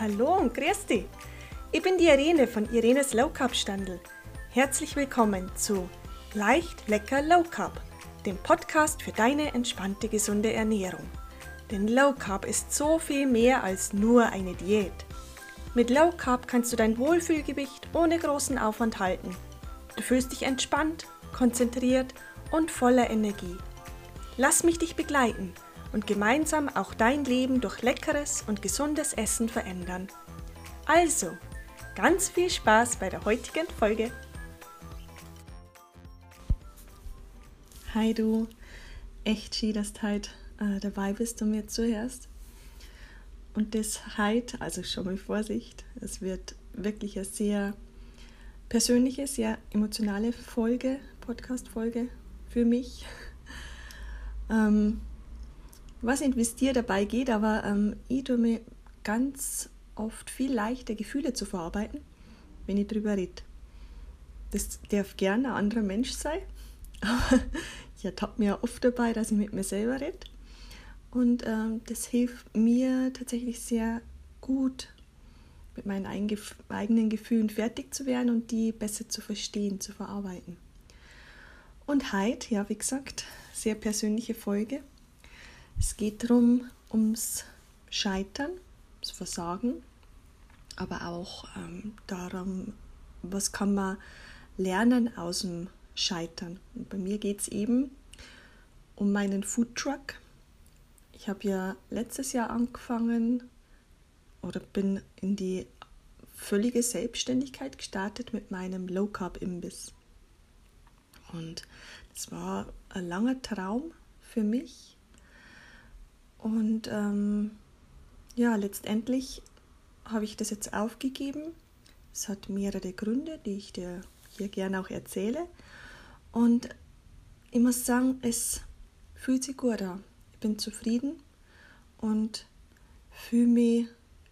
Hallo und grüß dich. Ich bin die Irene von Irenes Low Carb Standel. Herzlich willkommen zu Leicht, lecker Low Carb, dem Podcast für deine entspannte, gesunde Ernährung. Denn Low Carb ist so viel mehr als nur eine Diät. Mit Low Carb kannst du dein Wohlfühlgewicht ohne großen Aufwand halten. Du fühlst dich entspannt, konzentriert und voller Energie. Lass mich dich begleiten und gemeinsam auch dein Leben durch leckeres und gesundes Essen verändern. Also, ganz viel Spaß bei der heutigen Folge. Hi du, echt schön, dass du heute äh, dabei bist und mir zuhörst. Und das heute, also schon mal Vorsicht, es wird wirklich eine sehr persönliche, sehr emotionale Folge, Podcast-Folge für mich. Ähm, was dir dabei geht, aber ähm, ich tue mir ganz oft viel leichter, Gefühle zu verarbeiten, wenn ich darüber rede. Das darf gerne ein anderer Mensch sein, aber ich ertappe mir oft dabei, dass ich mit mir selber rede. Und ähm, das hilft mir tatsächlich sehr gut, mit meinen eigenen Gefühlen fertig zu werden und die besser zu verstehen, zu verarbeiten. Und heute, ja, wie gesagt, sehr persönliche Folge. Es geht darum, ums Scheitern, ums Versagen, aber auch ähm, darum, was kann man lernen aus dem Scheitern. Und bei mir geht es eben um meinen Foodtruck. Ich habe ja letztes Jahr angefangen oder bin in die völlige Selbstständigkeit gestartet mit meinem Low Carb Imbiss. Und es war ein langer Traum für mich, und ähm, ja, letztendlich habe ich das jetzt aufgegeben. Es hat mehrere Gründe, die ich dir hier gerne auch erzähle. Und ich muss sagen, es fühlt sich gut an. Ich bin zufrieden und fühle mich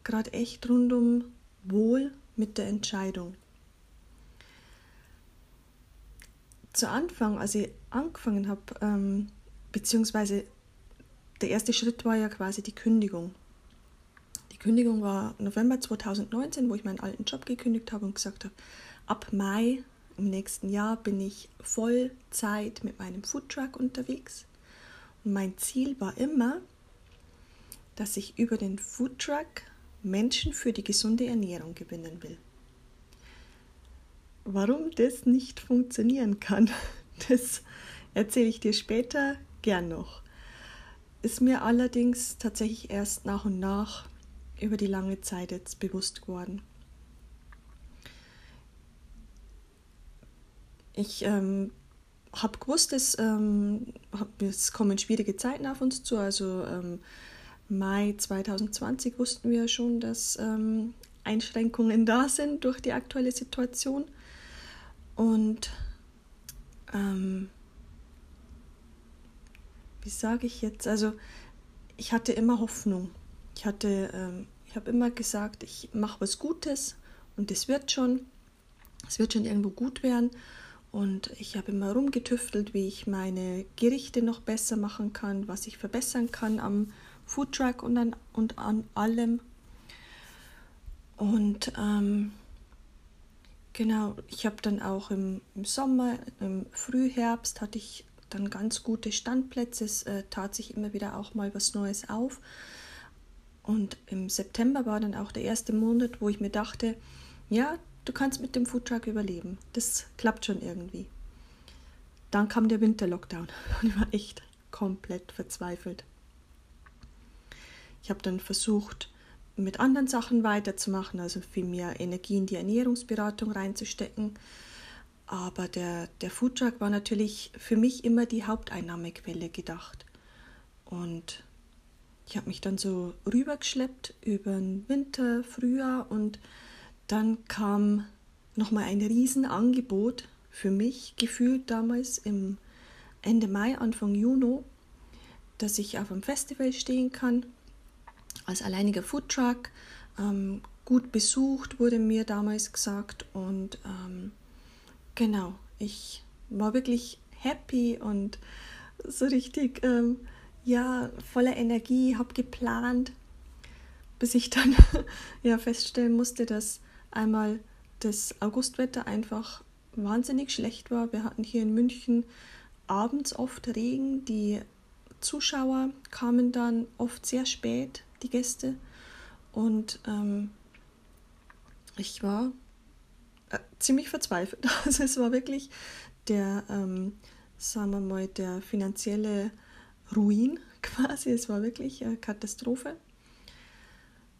gerade echt rundum wohl mit der Entscheidung. Zu Anfang, als ich angefangen habe, ähm, beziehungsweise der erste Schritt war ja quasi die Kündigung. Die Kündigung war November 2019, wo ich meinen alten Job gekündigt habe und gesagt habe, ab Mai im nächsten Jahr bin ich Vollzeit mit meinem Foodtruck unterwegs. Und mein Ziel war immer, dass ich über den Foodtruck Menschen für die gesunde Ernährung gewinnen will. Warum das nicht funktionieren kann, das erzähle ich dir später gern noch ist mir allerdings tatsächlich erst nach und nach über die lange Zeit jetzt bewusst geworden. Ich ähm, habe gewusst, dass, ähm, es kommen schwierige Zeiten auf uns zu. Also ähm, Mai 2020 wussten wir schon, dass ähm, Einschränkungen da sind durch die aktuelle Situation. Und ähm, wie sage ich jetzt? Also ich hatte immer Hoffnung. Ich hatte, ähm, ich habe immer gesagt, ich mache was Gutes und es wird schon, es wird schon irgendwo gut werden. Und ich habe immer rumgetüftelt, wie ich meine Gerichte noch besser machen kann, was ich verbessern kann am Foodtruck und an, und an allem. Und ähm, genau, ich habe dann auch im, im Sommer, im Frühherbst, hatte ich dann ganz gute Standplätze. Es äh, tat sich immer wieder auch mal was Neues auf. Und im September war dann auch der erste Monat, wo ich mir dachte, ja, du kannst mit dem Foodtruck überleben. Das klappt schon irgendwie. Dann kam der Winterlockdown und ich war echt komplett verzweifelt. Ich habe dann versucht, mit anderen Sachen weiterzumachen, also viel mehr Energie in die Ernährungsberatung reinzustecken. Aber der, der Foodtruck war natürlich für mich immer die Haupteinnahmequelle gedacht. Und ich habe mich dann so rübergeschleppt über den Winter, Frühjahr und dann kam nochmal ein Riesenangebot für mich, gefühlt damals im Ende Mai, Anfang Juni, dass ich auf einem Festival stehen kann, als alleiniger Foodtruck. Ähm, gut besucht wurde mir damals gesagt und ähm, Genau, ich war wirklich happy und so richtig, ähm, ja, voller Energie, habe geplant. bis ich dann ja feststellen musste, dass einmal das Augustwetter einfach wahnsinnig schlecht war. Wir hatten hier in München abends oft Regen. Die Zuschauer kamen dann oft sehr spät, die Gäste. Und ähm, ich war ziemlich verzweifelt. Also es war wirklich der, ähm, sagen wir mal, der finanzielle Ruin quasi. Es war wirklich eine Katastrophe.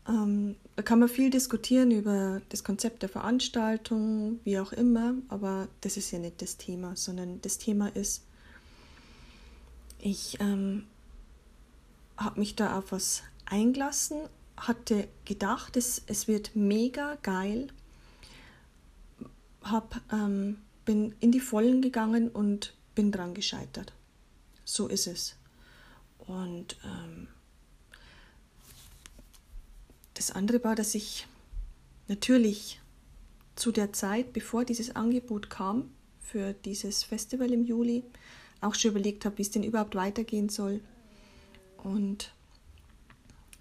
Ähm, da kann man viel diskutieren über das Konzept der Veranstaltung, wie auch immer, aber das ist ja nicht das Thema, sondern das Thema ist, ich ähm, habe mich da auf was eingelassen, hatte gedacht, es, es wird mega geil, hab, ähm, bin in die Vollen gegangen und bin dran gescheitert. So ist es. Und ähm, das andere war, dass ich natürlich zu der Zeit, bevor dieses Angebot kam für dieses Festival im Juli, auch schon überlegt habe, wie es denn überhaupt weitergehen soll. Und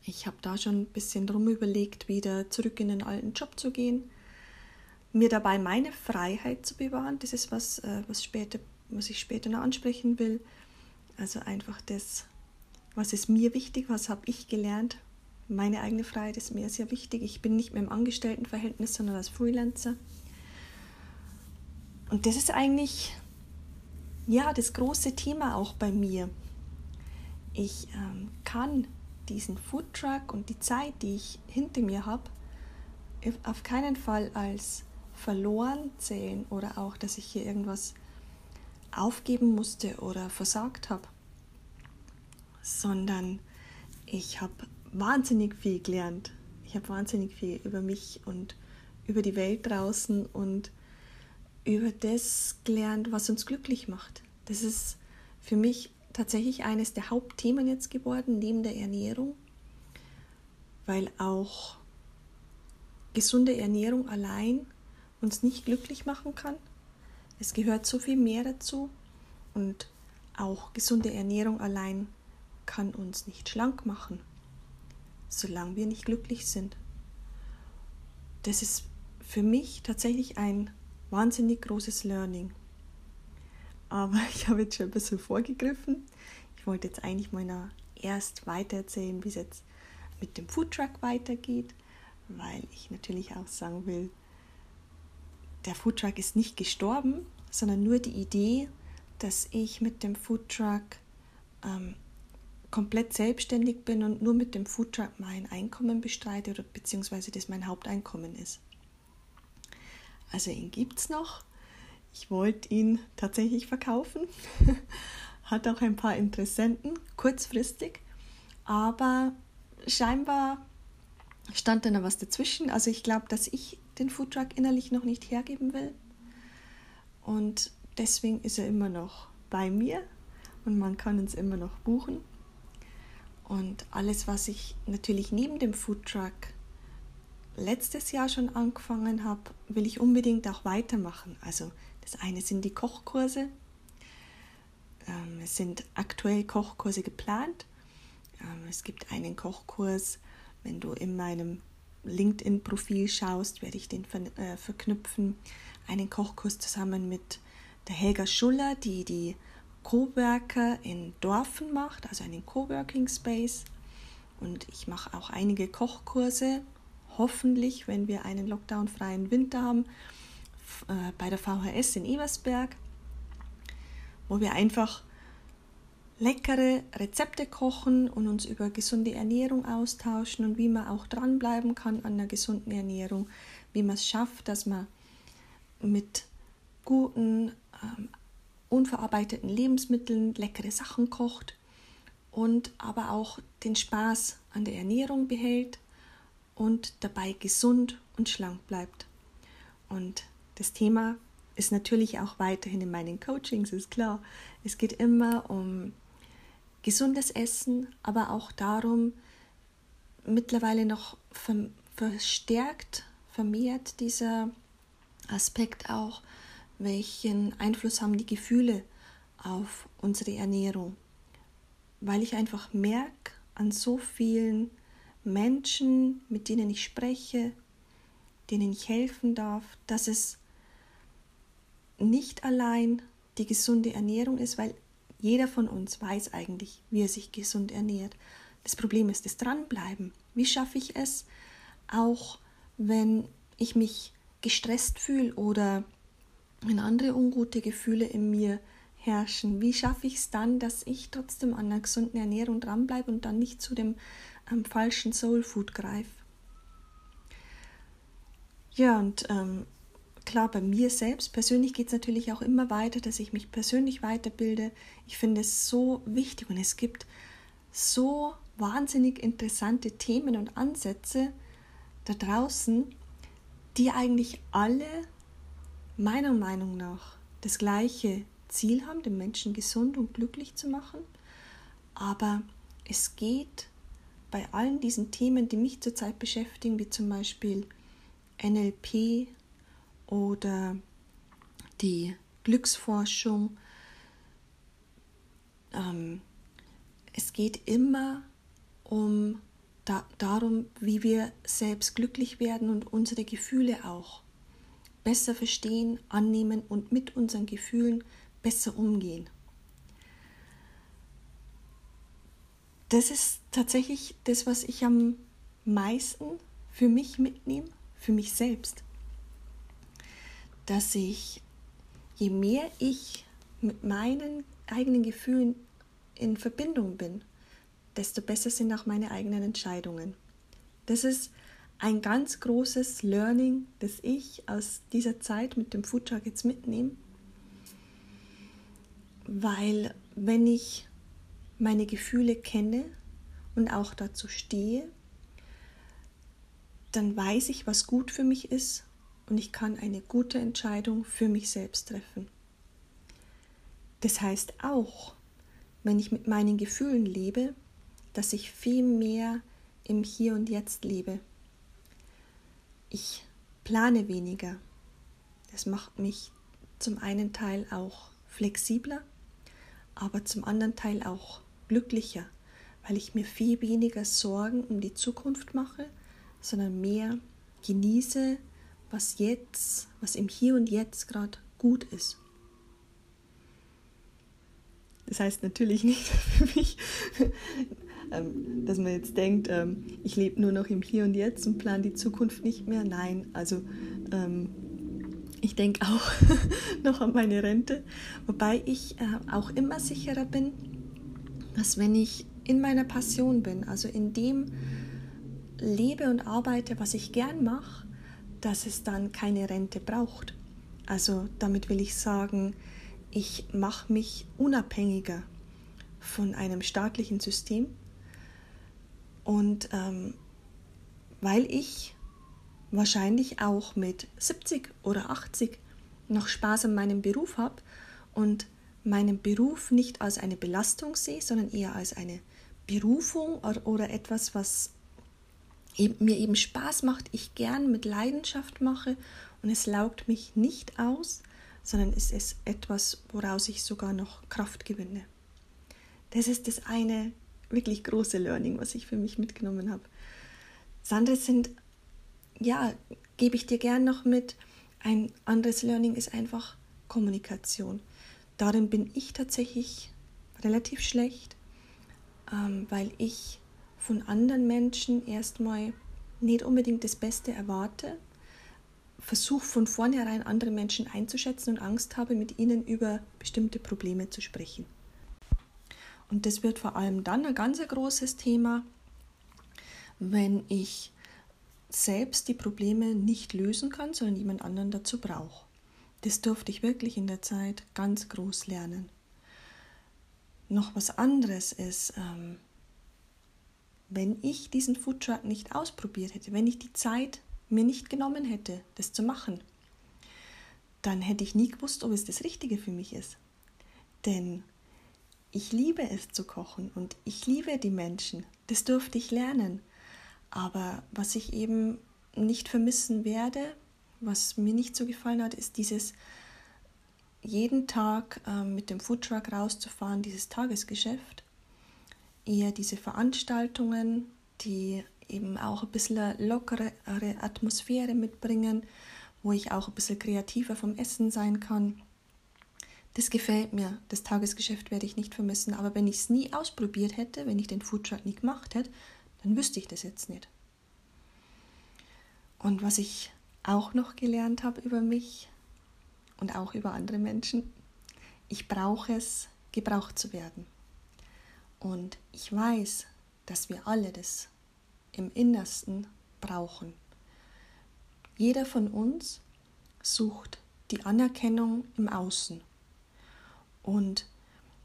ich habe da schon ein bisschen drum überlegt, wieder zurück in den alten Job zu gehen, mir dabei meine Freiheit zu bewahren. Das ist was, äh, was, später, was ich später noch ansprechen will. Also einfach das, was ist mir wichtig, was habe ich gelernt. Meine eigene Freiheit ist mir sehr wichtig. Ich bin nicht mehr im Angestelltenverhältnis, sondern als Freelancer. Und das ist eigentlich ja das große Thema auch bei mir. Ich ähm, kann diesen Foodtruck und die Zeit, die ich hinter mir habe, auf keinen Fall als verloren zählen oder auch, dass ich hier irgendwas aufgeben musste oder versagt habe, sondern ich habe wahnsinnig viel gelernt. Ich habe wahnsinnig viel über mich und über die Welt draußen und über das gelernt, was uns glücklich macht. Das ist für mich tatsächlich eines der Hauptthemen jetzt geworden, neben der Ernährung, weil auch gesunde Ernährung allein uns nicht glücklich machen kann. Es gehört so viel mehr dazu und auch gesunde Ernährung allein kann uns nicht schlank machen, solange wir nicht glücklich sind. Das ist für mich tatsächlich ein wahnsinnig großes Learning. Aber ich habe jetzt schon ein bisschen vorgegriffen. Ich wollte jetzt eigentlich noch erst weiter erzählen, wie es jetzt mit dem Foodtruck weitergeht, weil ich natürlich auch sagen will, der Foodtruck ist nicht gestorben, sondern nur die Idee, dass ich mit dem Foodtruck ähm, komplett selbstständig bin und nur mit dem Foodtruck mein Einkommen bestreite oder beziehungsweise das mein Haupteinkommen ist. Also ihn gibt es noch, ich wollte ihn tatsächlich verkaufen, hat auch ein paar Interessenten, kurzfristig, aber scheinbar stand da noch was dazwischen. Also ich glaube, dass ich den Foodtruck innerlich noch nicht hergeben will. Und deswegen ist er immer noch bei mir und man kann uns immer noch buchen. Und alles, was ich natürlich neben dem Foodtruck letztes Jahr schon angefangen habe, will ich unbedingt auch weitermachen. Also das eine sind die Kochkurse. Ähm, es sind aktuell Kochkurse geplant. Ähm, es gibt einen Kochkurs, wenn du in meinem LinkedIn-Profil schaust, werde ich den äh, verknüpfen. Einen Kochkurs zusammen mit der Helga Schuller, die die Coworker in Dorfen macht, also einen Coworking Space. Und ich mache auch einige Kochkurse, hoffentlich, wenn wir einen lockdownfreien Winter haben, äh, bei der VHS in Ebersberg, wo wir einfach leckere Rezepte kochen und uns über gesunde Ernährung austauschen und wie man auch dranbleiben kann an einer gesunden Ernährung, wie man es schafft, dass man mit guten, ähm, unverarbeiteten Lebensmitteln leckere Sachen kocht und aber auch den Spaß an der Ernährung behält und dabei gesund und schlank bleibt. Und das Thema ist natürlich auch weiterhin in meinen Coachings, ist klar. Es geht immer um gesundes Essen, aber auch darum, mittlerweile noch verstärkt, vermehrt dieser Aspekt auch, welchen Einfluss haben die Gefühle auf unsere Ernährung. Weil ich einfach merke an so vielen Menschen, mit denen ich spreche, denen ich helfen darf, dass es nicht allein die gesunde Ernährung ist, weil jeder von uns weiß eigentlich, wie er sich gesund ernährt. Das Problem ist das Dranbleiben. Wie schaffe ich es, auch wenn ich mich gestresst fühle oder wenn andere ungute Gefühle in mir herrschen? Wie schaffe ich es dann, dass ich trotzdem an einer gesunden Ernährung dranbleibe und dann nicht zu dem ähm, falschen Soul Food greife? Ja, und ähm, klar, bei mir selbst persönlich geht es natürlich auch immer weiter, dass ich mich persönlich weiterbilde. Ich finde es so wichtig und es gibt so wahnsinnig interessante Themen und Ansätze da draußen, die eigentlich alle meiner Meinung nach das gleiche Ziel haben, den Menschen gesund und glücklich zu machen. Aber es geht bei allen diesen Themen, die mich zurzeit beschäftigen, wie zum Beispiel NLP oder die Glücksforschung, ähm, es geht immer um da, darum, wie wir selbst glücklich werden und unsere Gefühle auch besser verstehen, annehmen und mit unseren Gefühlen besser umgehen. Das ist tatsächlich das, was ich am meisten für mich mitnehme, für mich selbst. Dass ich, je mehr ich mit meinen eigenen Gefühlen in Verbindung bin, desto besser sind auch meine eigenen Entscheidungen. Das ist ein ganz großes Learning, das ich aus dieser Zeit mit dem Foodtruck jetzt mitnehme, weil wenn ich meine Gefühle kenne und auch dazu stehe, dann weiß ich, was gut für mich ist und ich kann eine gute Entscheidung für mich selbst treffen. Das heißt auch, wenn ich mit meinen Gefühlen lebe, dass ich viel mehr im Hier und Jetzt lebe ich plane weniger. Das macht mich zum einen Teil auch flexibler, aber zum anderen Teil auch glücklicher, weil ich mir viel weniger Sorgen um die Zukunft mache, sondern mehr genieße, was jetzt, was im Hier und Jetzt gerade gut ist. Das heißt natürlich nicht für mich, ähm, dass man jetzt denkt, ähm, ich lebe nur noch im Hier und Jetzt und plane die Zukunft nicht mehr. Nein, also ähm, ich denke auch noch an meine Rente, wobei ich äh, auch immer sicherer bin, dass wenn ich in meiner Passion bin, also in dem lebe und arbeite, was ich gern mache, dass es dann keine Rente braucht. Also damit will ich sagen, ich mache mich unabhängiger von einem staatlichen System, und ähm, weil ich wahrscheinlich auch mit 70 oder 80 noch Spaß an meinem Beruf habe und meinen Beruf nicht als eine Belastung sehe, sondern eher als eine Berufung oder, oder etwas, was mir eben Spaß macht, ich gern mit Leidenschaft mache und es laugt mich nicht aus, sondern es ist etwas, woraus ich sogar noch Kraft gewinne. Das ist das eine wirklich große Learning, was ich für mich mitgenommen habe. Das andere sind, ja, gebe ich dir gern noch mit. Ein anderes Learning ist einfach Kommunikation. Darin bin ich tatsächlich relativ schlecht, ähm, weil ich von anderen Menschen erstmal nicht unbedingt das Beste erwarte, versuche von vornherein andere Menschen einzuschätzen und Angst habe, mit ihnen über bestimmte Probleme zu sprechen. Und das wird vor allem dann ein ganz großes Thema, wenn ich selbst die Probleme nicht lösen kann, sondern jemand anderen dazu brauche. Das durfte ich wirklich in der Zeit ganz groß lernen. Noch was anderes ist, ähm, wenn ich diesen Foodtruck nicht ausprobiert hätte, wenn ich die Zeit mir nicht genommen hätte, das zu machen, dann hätte ich nie gewusst, ob es das Richtige für mich ist. Denn ich liebe es zu kochen und ich liebe die Menschen. Das durfte ich lernen. Aber was ich eben nicht vermissen werde, was mir nicht so gefallen hat, ist dieses jeden Tag äh, mit dem Foodtruck rauszufahren, dieses Tagesgeschäft. Eher diese Veranstaltungen, die eben auch ein bisschen lockere Atmosphäre mitbringen, wo ich auch ein bisschen kreativer vom Essen sein kann. Das gefällt mir. Das Tagesgeschäft werde ich nicht vermissen. Aber wenn ich es nie ausprobiert hätte, wenn ich den Foodtruck nie gemacht hätte, dann wüsste ich das jetzt nicht. Und was ich auch noch gelernt habe über mich und auch über andere Menschen, ich brauche es, gebraucht zu werden. Und ich weiß, dass wir alle das im Innersten brauchen. Jeder von uns sucht die Anerkennung im Außen. Und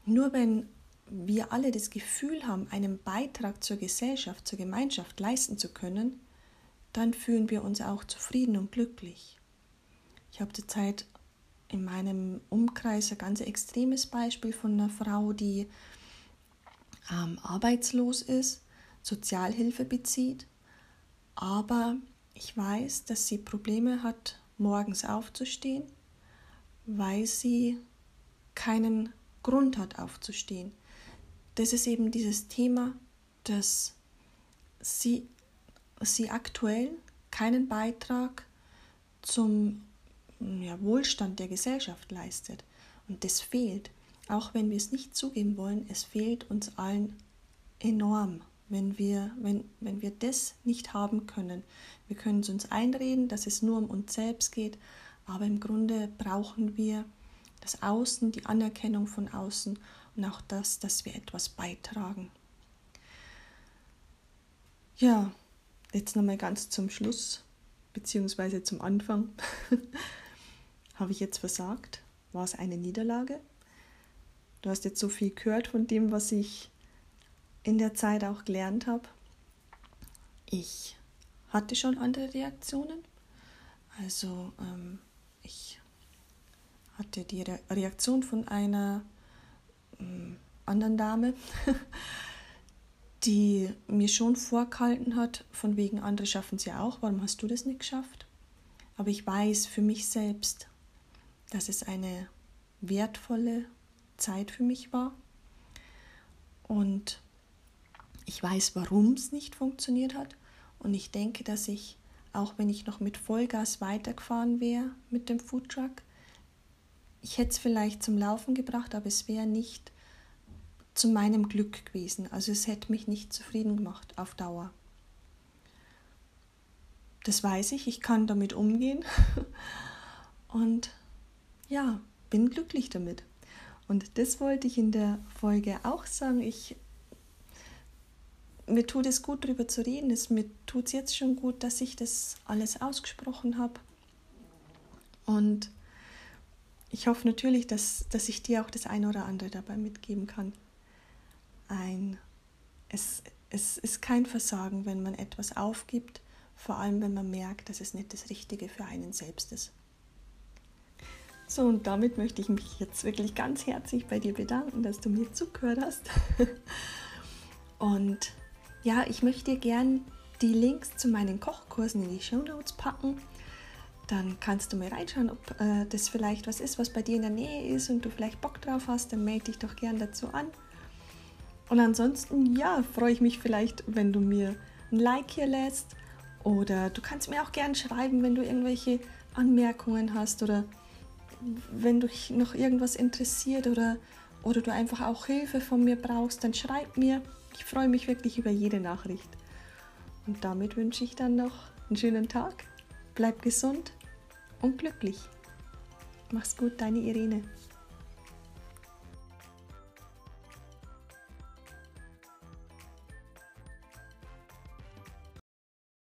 nur wenn wir alle das Gefühl haben, einen Beitrag zur Gesellschaft, zur Gemeinschaft leisten zu können, dann fühlen wir uns auch zufrieden und glücklich. Ich habe zurzeit in meinem Umkreis ein ganz extremes Beispiel von einer Frau, die ähm, arbeitslos ist, Sozialhilfe bezieht, aber ich weiß, dass sie Probleme hat, morgens aufzustehen, weil sie keinen Grund hat aufzustehen. Das ist eben dieses Thema, dass sie, sie aktuell keinen Beitrag zum ja, Wohlstand der Gesellschaft leistet. Und das fehlt. Auch wenn wir es nicht zugeben wollen, es fehlt uns allen enorm, wenn wir, wenn, wenn wir das nicht haben können. Wir können es uns einreden, dass es nur um uns selbst geht, aber im Grunde brauchen wir das Außen, die Anerkennung von außen und auch das, dass wir etwas beitragen. Ja, jetzt nochmal ganz zum Schluss, beziehungsweise zum Anfang. Habe ich jetzt versagt? War es eine Niederlage? Du hast jetzt so viel gehört von dem, was ich in der Zeit auch gelernt habe. Ich hatte schon andere Reaktionen. Also ähm, ich hatte die Re Reaktion von einer ähm, anderen Dame, die mir schon vorgehalten hat, von wegen andere schaffen es ja auch, warum hast du das nicht geschafft? Aber ich weiß für mich selbst, dass es eine wertvolle Zeit für mich war. Und ich weiß, warum es nicht funktioniert hat. Und ich denke, dass ich, auch wenn ich noch mit Vollgas weitergefahren wäre mit dem Foodtruck, ich hätte es vielleicht zum Laufen gebracht, aber es wäre nicht zu meinem Glück gewesen. Also es hätte mich nicht zufrieden gemacht auf Dauer. Das weiß ich, ich kann damit umgehen. Und ja, bin glücklich damit. Und das wollte ich in der Folge auch sagen. Ich, mir tut es gut, darüber zu reden. Es, mir tut es jetzt schon gut, dass ich das alles ausgesprochen habe. Und ich hoffe natürlich, dass, dass ich dir auch das eine oder andere dabei mitgeben kann. Ein, es, es ist kein Versagen, wenn man etwas aufgibt, vor allem wenn man merkt, dass es nicht das Richtige für einen selbst ist. So, und damit möchte ich mich jetzt wirklich ganz herzlich bei dir bedanken, dass du mir zugehört hast. und ja, ich möchte gern die Links zu meinen Kochkursen in die Show Notes packen. Dann kannst du mal reinschauen, ob äh, das vielleicht was ist, was bei dir in der Nähe ist und du vielleicht Bock drauf hast, dann melde dich doch gern dazu an. Und ansonsten, ja, freue ich mich vielleicht, wenn du mir ein Like hier lässt oder du kannst mir auch gern schreiben, wenn du irgendwelche Anmerkungen hast oder wenn dich noch irgendwas interessiert oder, oder du einfach auch Hilfe von mir brauchst, dann schreib mir. Ich freue mich wirklich über jede Nachricht. Und damit wünsche ich dann noch einen schönen Tag. Bleib gesund und glücklich. Mach's gut, deine Irene.